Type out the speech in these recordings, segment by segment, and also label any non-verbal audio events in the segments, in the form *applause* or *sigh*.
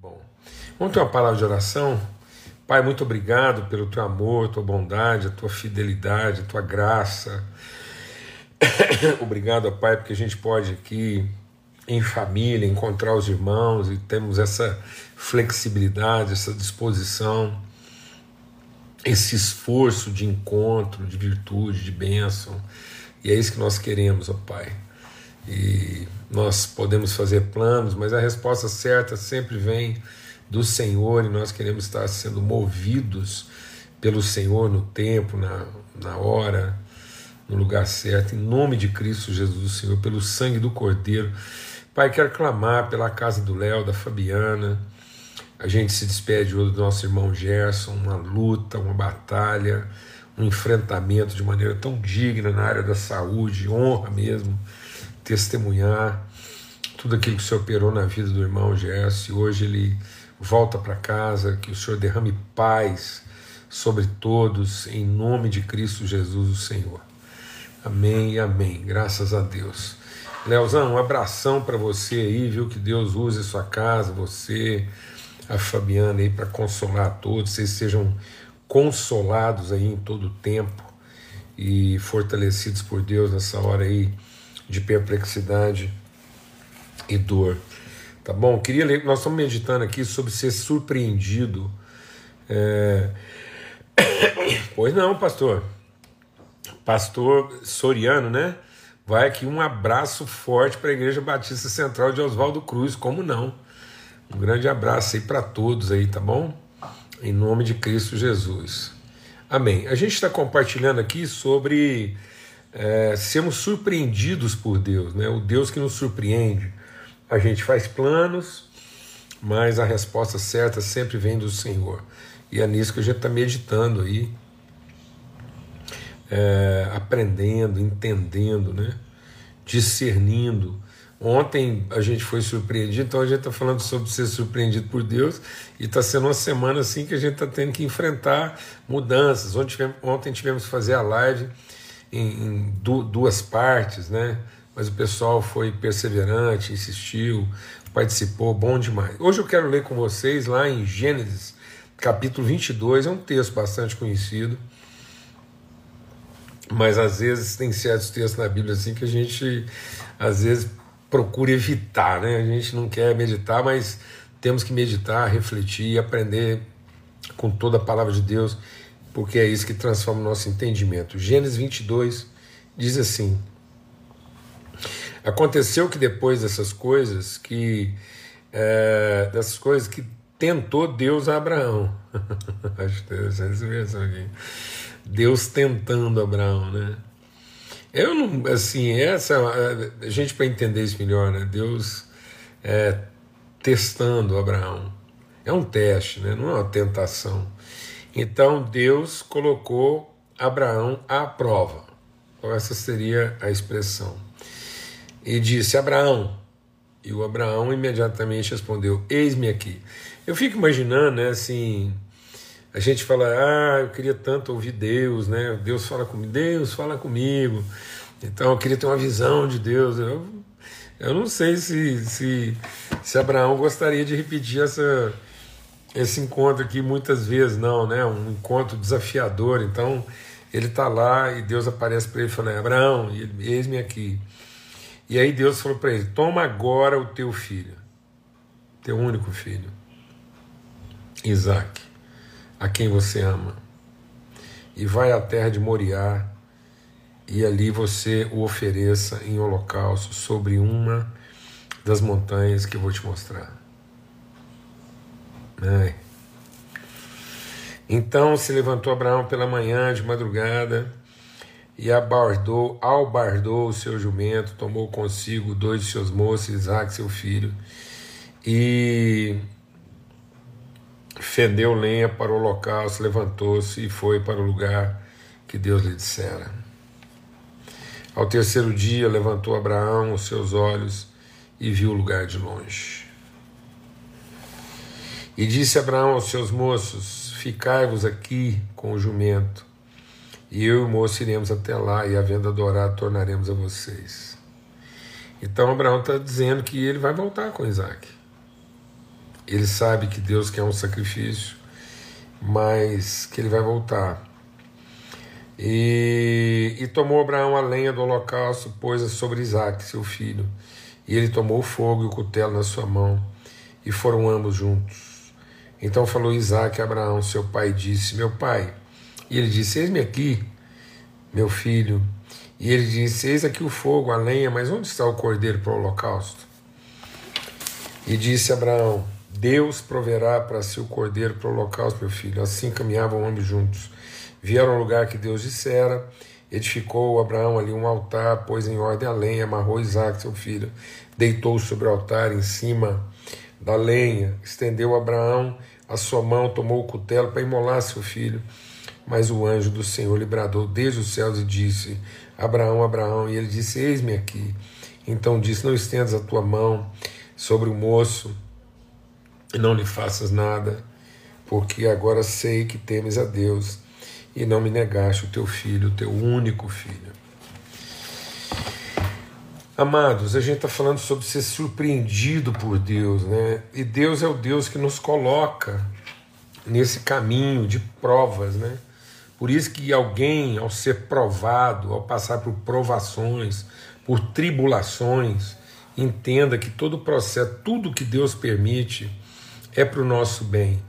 bom. Vamos ter uma palavra de oração? Pai, muito obrigado pelo teu amor, tua bondade, a tua fidelidade, a tua graça. *coughs* obrigado, Pai, porque a gente pode aqui em família encontrar os irmãos e temos essa flexibilidade, essa disposição, esse esforço de encontro, de virtude, de bênção. E é isso que nós queremos, ó Pai. E nós podemos fazer planos, mas a resposta certa sempre vem do Senhor e nós queremos estar sendo movidos pelo Senhor no tempo, na, na hora, no lugar certo, em nome de Cristo Jesus, o Senhor, pelo sangue do Cordeiro. Pai, quero clamar pela casa do Léo, da Fabiana. A gente se despede hoje do nosso irmão Gerson, uma luta, uma batalha, um enfrentamento de maneira tão digna na área da saúde, honra mesmo, testemunhar tudo aquilo que o Senhor operou na vida do irmão Gerson. E hoje ele volta para casa, que o Senhor derrame paz sobre todos, em nome de Cristo Jesus, o Senhor. Amém amém. Graças a Deus. Leozão, um abração para você aí, viu? Que Deus use a sua casa, você, a Fabiana aí, para consolar todos, vocês sejam consolados aí em todo o tempo e fortalecidos por Deus nessa hora aí de perplexidade e dor. Tá bom? Queria ler, nós estamos meditando aqui sobre ser surpreendido. É... *coughs* Pois não, pastor. Pastor Soriano, né? Vai aqui um abraço forte para a Igreja Batista Central de Oswaldo Cruz, como não? Um grande abraço aí para todos aí, tá bom? Em nome de Cristo Jesus. Amém. A gente está compartilhando aqui sobre é, sermos surpreendidos por Deus, né? O Deus que nos surpreende. A gente faz planos, mas a resposta certa sempre vem do Senhor. E é nisso que a gente está meditando aí, é, aprendendo, entendendo, né? discernindo. Ontem a gente foi surpreendido, então a gente está falando sobre ser surpreendido por Deus e está sendo uma semana assim que a gente está tendo que enfrentar mudanças. Ontem tivemos, ontem tivemos que fazer a live em, duas partes, né? mas o pessoal foi perseverante, insistiu, participou, bom demais. Hoje eu quero ler com vocês lá em Gênesis, capítulo 22, é um texto bastante conhecido, mas às vezes tem certos textos na Bíblia assim que a gente às vezes procura evitar, né? A gente não quer meditar, mas temos que meditar, refletir e aprender com toda a palavra de Deus, porque é isso que transforma o nosso entendimento. Gênesis 22 diz assim: Aconteceu que depois dessas coisas, que é, dessas coisas que tentou Deus a Abraão. *laughs* Acho interessante essa versão aqui. Deus tentando Abraão, né? Eu não, assim, essa a gente para entender isso melhor, né? Deus é, testando Abraão. É um teste, né? Não é uma tentação. Então Deus colocou Abraão à prova. Então, essa seria a expressão e disse: Abraão. E o Abraão imediatamente respondeu: Eis-me aqui. Eu fico imaginando, né, assim, a gente fala: Ah, eu queria tanto ouvir Deus, né? Deus fala comigo, Deus fala comigo. Então eu queria ter uma visão de Deus. Eu, eu não sei se, se, se Abraão gostaria de repetir essa, esse encontro aqui muitas vezes, não, né? Um encontro desafiador. Então ele está lá e Deus aparece para ele e fala: Abraão, eis-me aqui. E aí Deus falou para ele: Toma agora o teu filho, teu único filho, Isaac, a quem você ama, e vai à terra de Moriá, e ali você o ofereça em holocausto sobre uma das montanhas que eu vou te mostrar. Ai. Então se levantou Abraão pela manhã, de madrugada, e abardou, albardou o seu jumento, tomou consigo dois de seus moços, Isaac, seu filho, e fendeu lenha para o local, se levantou-se e foi para o lugar que Deus lhe dissera. Ao terceiro dia levantou Abraão os seus olhos e viu o lugar de longe. E disse Abraão aos seus moços: Ficai-vos aqui com o jumento e eu e o moço iremos até lá e, havendo adorado, tornaremos a vocês. Então Abraão está dizendo que ele vai voltar com Isaac. Ele sabe que Deus quer um sacrifício, mas que ele vai voltar. E, e tomou Abraão a lenha do holocausto, pôs-a sobre Isaac, seu filho. E ele tomou o fogo e o cutelo na sua mão, e foram ambos juntos. Então falou Isaac a Abraão, seu pai, disse: Meu pai. E ele disse: Eis-me aqui, meu filho. E ele disse: Eis aqui o fogo, a lenha, mas onde está o cordeiro para o holocausto? E disse Abraão: Deus proverá para si o cordeiro para o holocausto, meu filho. Assim caminhavam ambos juntos. Vieram ao lugar que Deus dissera. Edificou Abraão ali um altar, pôs em ordem a lenha, amarrou Isaac, seu filho, deitou sobre o altar em cima da lenha, estendeu Abraão a sua mão, tomou o cutelo para imolar seu filho. Mas o anjo do Senhor lhe bradou desde os céus e disse: Abraão, Abraão. E ele disse: Eis-me aqui. Então disse: Não estendas a tua mão sobre o moço e não lhe faças nada, porque agora sei que temes a Deus e não me negaste o teu filho, o teu único filho. Amados, a gente está falando sobre ser surpreendido por Deus, né? E Deus é o Deus que nos coloca nesse caminho de provas, né? Por isso que alguém, ao ser provado, ao passar por provações, por tribulações, entenda que todo o processo, tudo que Deus permite, é para o nosso bem.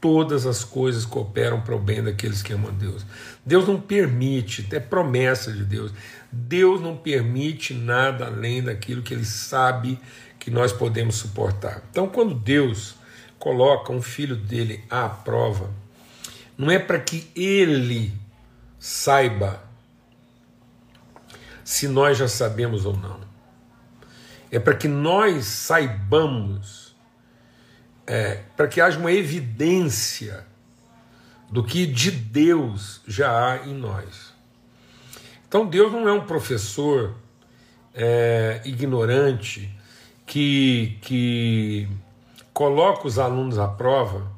Todas as coisas cooperam para o bem daqueles que amam a Deus. Deus não permite, é promessa de Deus. Deus não permite nada além daquilo que Ele sabe que nós podemos suportar. Então, quando Deus coloca um filho dele à prova, não é para que ele saiba se nós já sabemos ou não. É para que nós saibamos é, para que haja uma evidência do que de Deus já há em nós. Então Deus não é um professor é, ignorante que, que coloca os alunos à prova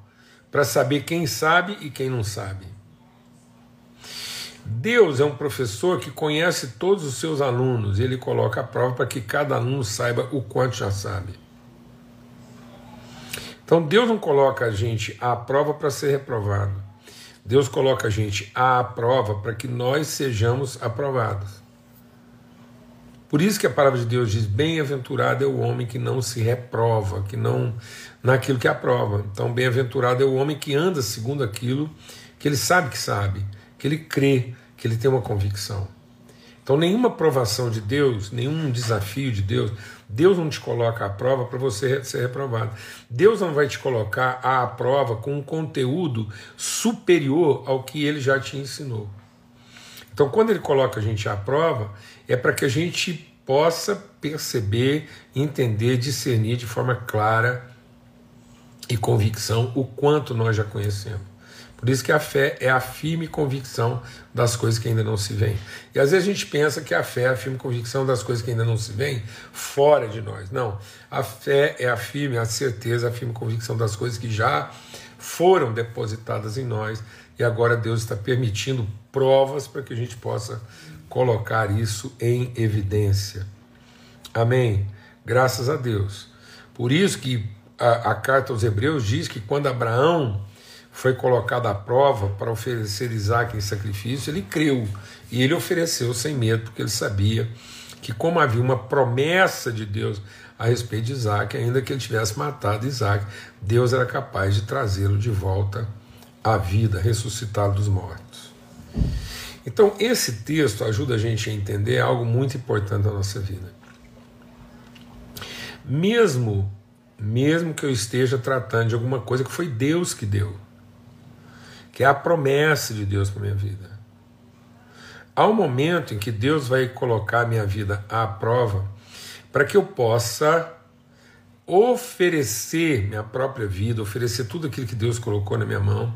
para saber quem sabe e quem não sabe. Deus é um professor que conhece todos os seus alunos, e ele coloca à prova para que cada aluno saiba o quanto já sabe. Então Deus não coloca a gente à prova para ser reprovado. Deus coloca a gente à prova para que nós sejamos aprovados. Por isso que a palavra de Deus diz: bem-aventurado é o homem que não se reprova, que não naquilo que aprova. Então, bem-aventurado é o homem que anda segundo aquilo que ele sabe que sabe, que ele crê, que ele tem uma convicção. Então, nenhuma provação de Deus, nenhum desafio de Deus, Deus não te coloca à prova para você ser reprovado. Deus não vai te colocar à prova com um conteúdo superior ao que ele já te ensinou. Então, quando ele coloca a gente à prova, é para que a gente possa perceber, entender, discernir de forma clara e convicção o quanto nós já conhecemos. Por isso que a fé é a firme convicção das coisas que ainda não se veem. E às vezes a gente pensa que a fé é a firme convicção das coisas que ainda não se veem fora de nós. Não. A fé é a firme, a certeza, a firme convicção das coisas que já foram depositadas em nós e agora Deus está permitindo provas para que a gente possa colocar isso em evidência. Amém. Graças a Deus. Por isso que a, a carta aos Hebreus diz que quando Abraão foi colocado à prova para oferecer Isaac em sacrifício, ele creu e ele ofereceu sem medo, porque ele sabia que, como havia uma promessa de Deus a respeito de Isaac, ainda que ele tivesse matado Isaac, Deus era capaz de trazê-lo de volta à vida, ressuscitá-lo dos mortos. Então, esse texto ajuda a gente a entender algo muito importante da nossa vida. Mesmo, mesmo que eu esteja tratando de alguma coisa que foi Deus que deu, que é a promessa de Deus para minha vida. Há um momento em que Deus vai colocar minha vida à prova para que eu possa oferecer minha própria vida, oferecer tudo aquilo que Deus colocou na minha mão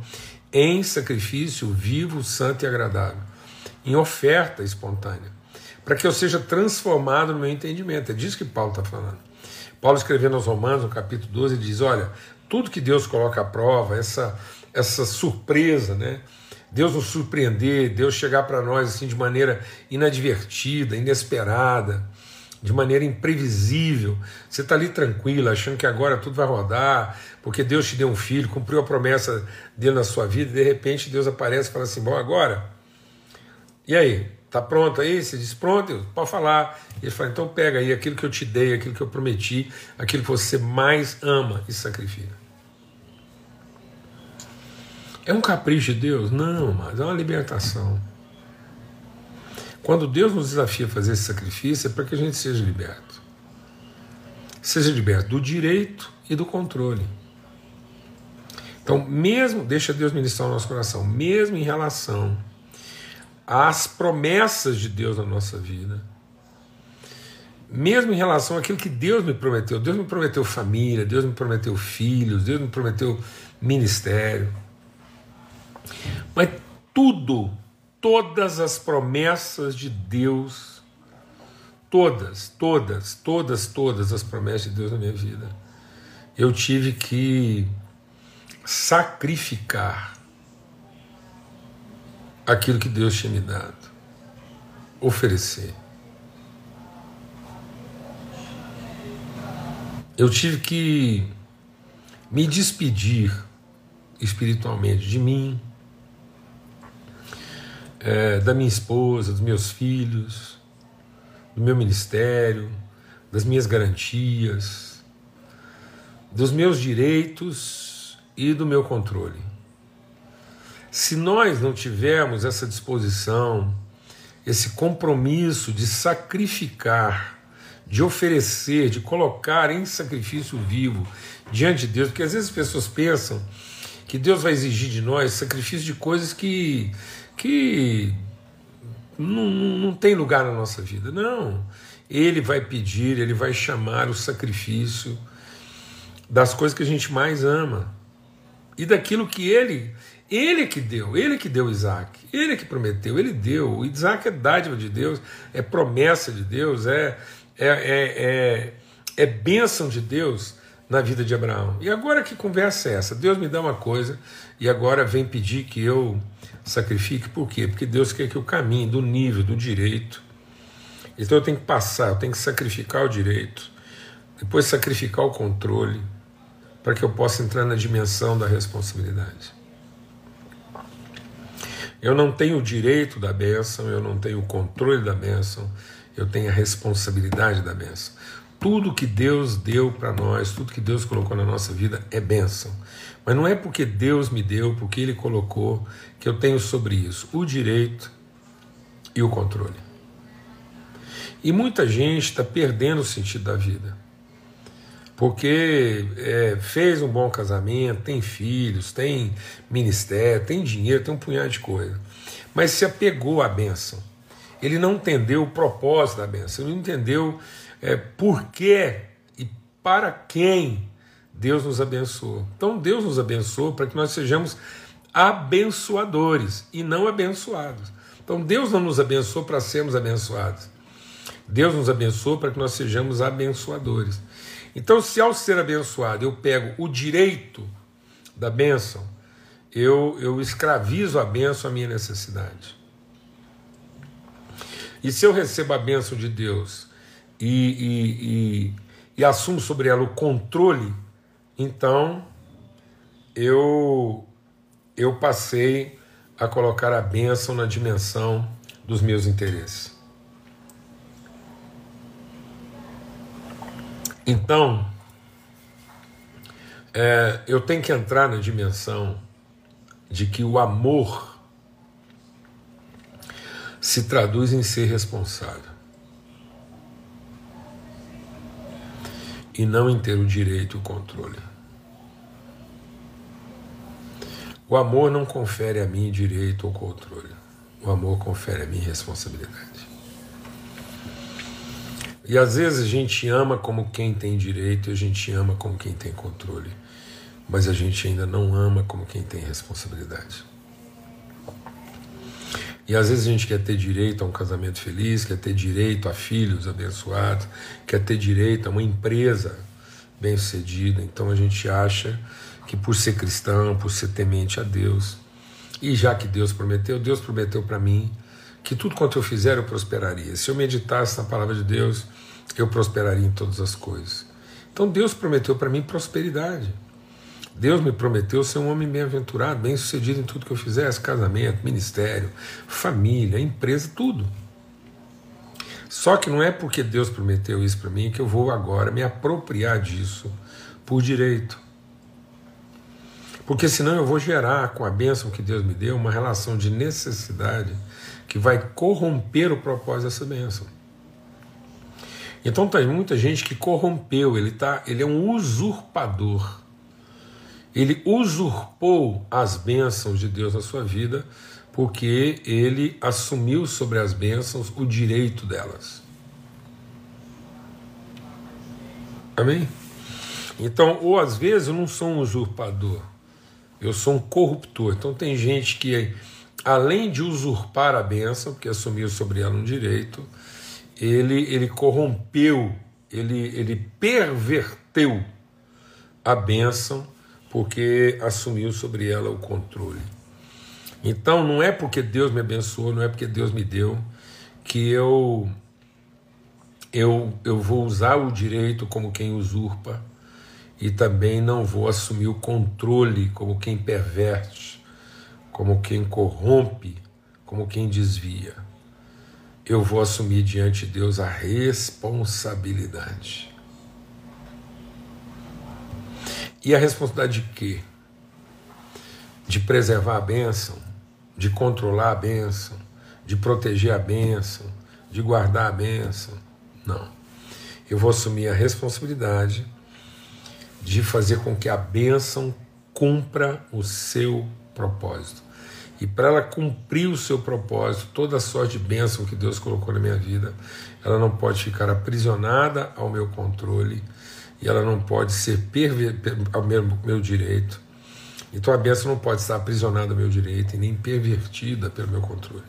em sacrifício vivo, santo e agradável, em oferta espontânea, para que eu seja transformado no meu entendimento. É disso que Paulo está falando. Paulo escrevendo aos Romanos, no capítulo 12, diz: Olha, tudo que Deus coloca à prova, essa essa surpresa, né? Deus nos surpreender, Deus chegar para nós assim de maneira inadvertida, inesperada, de maneira imprevisível. Você está ali tranquilo, achando que agora tudo vai rodar, porque Deus te deu um filho, cumpriu a promessa dele na sua vida, e de repente Deus aparece e fala assim: Bom, agora, e aí? Tá pronto aí? Você diz: Pronto, pode falar. Ele fala: Então pega aí aquilo que eu te dei, aquilo que eu prometi, aquilo que você mais ama e sacrifica. É um capricho de Deus? Não, mas é uma libertação. Quando Deus nos desafia a fazer esse sacrifício, é para que a gente seja liberto. Seja liberto do direito e do controle. Então, mesmo, deixa Deus ministrar o nosso coração, mesmo em relação às promessas de Deus na nossa vida, mesmo em relação àquilo que Deus me prometeu, Deus me prometeu família, Deus me prometeu filhos, Deus me prometeu ministério, mas tudo todas as promessas de Deus, todas, todas, todas, todas as promessas de Deus na minha vida, eu tive que sacrificar aquilo que Deus tinha me dado, oferecer. Eu tive que me despedir espiritualmente de mim, é, da minha esposa, dos meus filhos, do meu ministério, das minhas garantias, dos meus direitos e do meu controle. Se nós não tivermos essa disposição, esse compromisso de sacrificar, de oferecer, de colocar em sacrifício vivo diante de Deus, porque às vezes as pessoas pensam que Deus vai exigir de nós sacrifício de coisas que que não, não tem lugar na nossa vida. Não. Ele vai pedir, ele vai chamar o sacrifício das coisas que a gente mais ama e daquilo que ele, ele que deu, ele que deu Isaac, ele que prometeu, ele deu. O Isaac é dádiva de Deus, é promessa de Deus, é, é, é, é, é bênção de Deus na vida de Abraão. E agora que conversa é essa? Deus me dá uma coisa e agora vem pedir que eu sacrifique, por quê? Porque Deus quer que eu caminhe do nível do direito. Então eu tenho que passar, eu tenho que sacrificar o direito, depois sacrificar o controle, para que eu possa entrar na dimensão da responsabilidade. Eu não tenho o direito da bênção, eu não tenho o controle da bênção, eu tenho a responsabilidade da bênção. Tudo que Deus deu para nós, tudo que Deus colocou na nossa vida é bênção. Mas não é porque Deus me deu, porque Ele colocou, que eu tenho sobre isso o direito e o controle. E muita gente está perdendo o sentido da vida. Porque é, fez um bom casamento, tem filhos, tem ministério, tem dinheiro, tem um punhado de coisa. Mas se apegou à bênção. Ele não entendeu o propósito da bênção, ele não entendeu é, por que e para quem Deus nos abençoou. Então Deus nos abençoou para que nós sejamos abençoadores e não abençoados. Então Deus não nos abençoou para sermos abençoados. Deus nos abençoou para que nós sejamos abençoadores. Então, se ao ser abençoado eu pego o direito da bênção, eu, eu escravizo a bênção à minha necessidade. E se eu recebo a bênção de Deus e, e, e, e assumo sobre ela o controle então eu eu passei a colocar a bênção na dimensão dos meus interesses. Então, é, eu tenho que entrar na dimensão de que o amor se traduz em ser responsável. e não em ter o direito e o controle. O amor não confere a mim direito ou controle. O amor confere a mim responsabilidade. E às vezes a gente ama como quem tem direito e a gente ama como quem tem controle. Mas a gente ainda não ama como quem tem responsabilidade. E às vezes a gente quer ter direito a um casamento feliz, quer ter direito a filhos abençoados, quer ter direito a uma empresa bem-sucedida. Então a gente acha que por ser cristão, por ser temente a Deus, e já que Deus prometeu, Deus prometeu para mim que tudo quanto eu fizer eu prosperaria. Se eu meditasse na palavra de Deus, eu prosperaria em todas as coisas. Então Deus prometeu para mim prosperidade. Deus me prometeu ser um homem bem-aventurado, bem-sucedido em tudo que eu fizesse: casamento, ministério, família, empresa, tudo. Só que não é porque Deus prometeu isso para mim que eu vou agora me apropriar disso por direito. Porque senão eu vou gerar com a bênção que Deus me deu uma relação de necessidade que vai corromper o propósito dessa bênção. Então tem muita gente que corrompeu, ele, tá, ele é um usurpador. Ele usurpou as bênçãos de Deus na sua vida porque ele assumiu sobre as bênçãos o direito delas. Amém? Então, ou às vezes eu não sou um usurpador, eu sou um corruptor. Então tem gente que, além de usurpar a bênção, porque assumiu sobre ela um direito, ele, ele corrompeu, ele, ele perverteu a bênção porque assumiu sobre ela o controle. Então não é porque Deus me abençoou, não é porque Deus me deu que eu eu, eu vou usar o direito como quem usurpa e também não vou assumir o controle como quem perverte, como quem corrompe, como quem desvia. Eu vou assumir diante de Deus a responsabilidade. E a responsabilidade de quê? De preservar a bênção, de controlar a bênção, de proteger a bênção, de guardar a bênção. Não. Eu vou assumir a responsabilidade de fazer com que a bênção cumpra o seu propósito. E para ela cumprir o seu propósito, toda a sorte de bênção que Deus colocou na minha vida, ela não pode ficar aprisionada ao meu controle e ela não pode ser ao meu, meu direito. Então a bênção não pode estar aprisionada ao meu direito e nem pervertida pelo meu controle.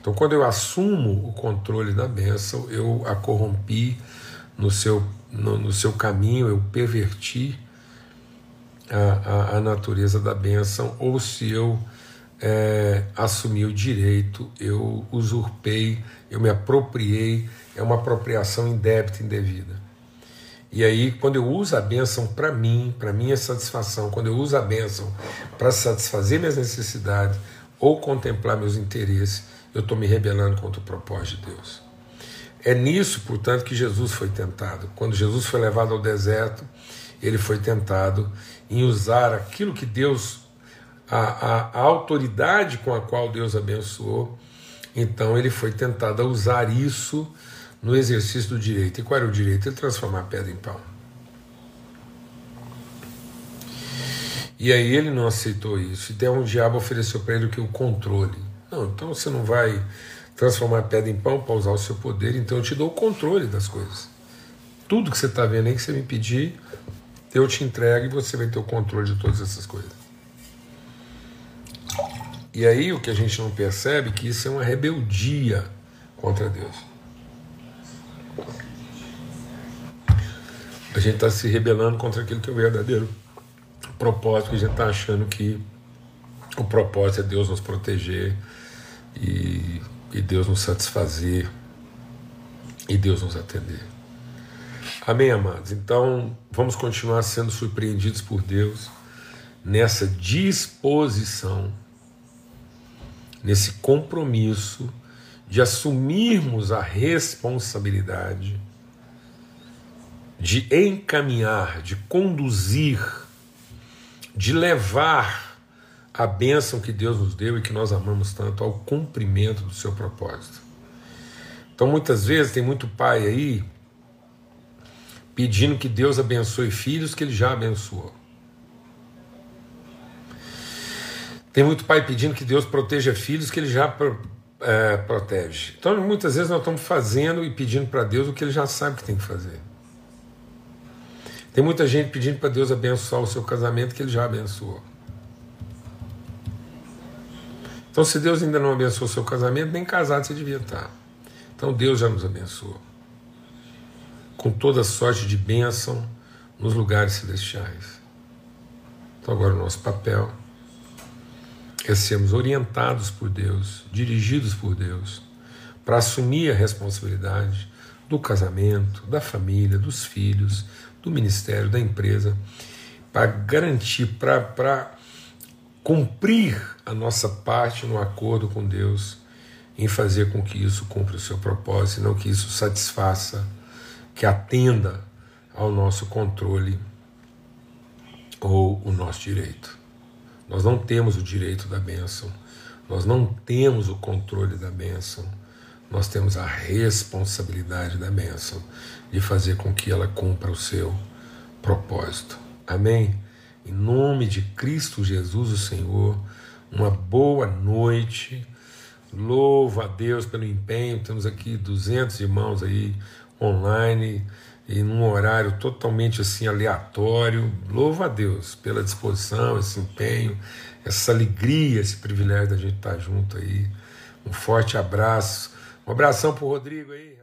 Então quando eu assumo o controle da bênção, eu a corrompi no seu, no, no seu caminho, eu perverti a, a, a, natureza da bênção, ou se eu é, assumi o direito, eu usurpei, eu me apropriei, é uma apropriação indébita, indevida. E aí, quando eu uso a bênção para mim, para minha satisfação, quando eu uso a bênção para satisfazer minhas necessidades ou contemplar meus interesses, eu estou me rebelando contra o propósito de Deus. É nisso, portanto, que Jesus foi tentado. Quando Jesus foi levado ao deserto, ele foi tentado em usar aquilo que Deus, a, a, a autoridade com a qual Deus abençoou, então ele foi tentado a usar isso no exercício do direito. E qual era o direito? Ele transformar a pedra em pão. E aí ele não aceitou isso. Então o diabo ofereceu para ele o que? O controle. Não, então você não vai transformar a pedra em pão para usar o seu poder, então eu te dou o controle das coisas. Tudo que você está vendo aí que você me pedir, eu te entrego e você vai ter o controle de todas essas coisas. E aí o que a gente não percebe é que isso é uma rebeldia contra Deus. A gente está se rebelando contra aquilo que é o verdadeiro propósito, que a gente está achando que o propósito é Deus nos proteger e, e Deus nos satisfazer e Deus nos atender. Amém, amados? Então, vamos continuar sendo surpreendidos por Deus nessa disposição, nesse compromisso de assumirmos a responsabilidade de encaminhar, de conduzir, de levar a bênção que Deus nos deu e que nós amamos tanto ao cumprimento do seu propósito. Então, muitas vezes, tem muito pai aí pedindo que Deus abençoe filhos que ele já abençoou. Tem muito pai pedindo que Deus proteja filhos que ele já é, protege. Então, muitas vezes, nós estamos fazendo e pedindo para Deus o que ele já sabe que tem que fazer. Tem muita gente pedindo para Deus abençoar o seu casamento que ele já abençoou. Então, se Deus ainda não abençoou seu casamento, nem casado você devia estar. Então, Deus já nos abençoou. Com toda sorte de bênção nos lugares celestiais. Então, agora o nosso papel é sermos orientados por Deus, dirigidos por Deus, para assumir a responsabilidade do casamento, da família, dos filhos, do ministério, da empresa, para garantir, para cumprir a nossa parte no acordo com Deus, em fazer com que isso cumpra o seu propósito, não que isso satisfaça, que atenda ao nosso controle ou o nosso direito. Nós não temos o direito da bênção, nós não temos o controle da bênção, nós temos a responsabilidade da bênção de fazer com que ela cumpra o seu propósito. Amém? Em nome de Cristo Jesus, o Senhor, uma boa noite. Louvo a Deus pelo empenho. Temos aqui 200 irmãos aí online e num horário totalmente assim aleatório. Louvo a Deus pela disposição, esse empenho, essa alegria, esse privilégio da gente estar junto aí. Um forte abraço. Um abração pro Rodrigo aí.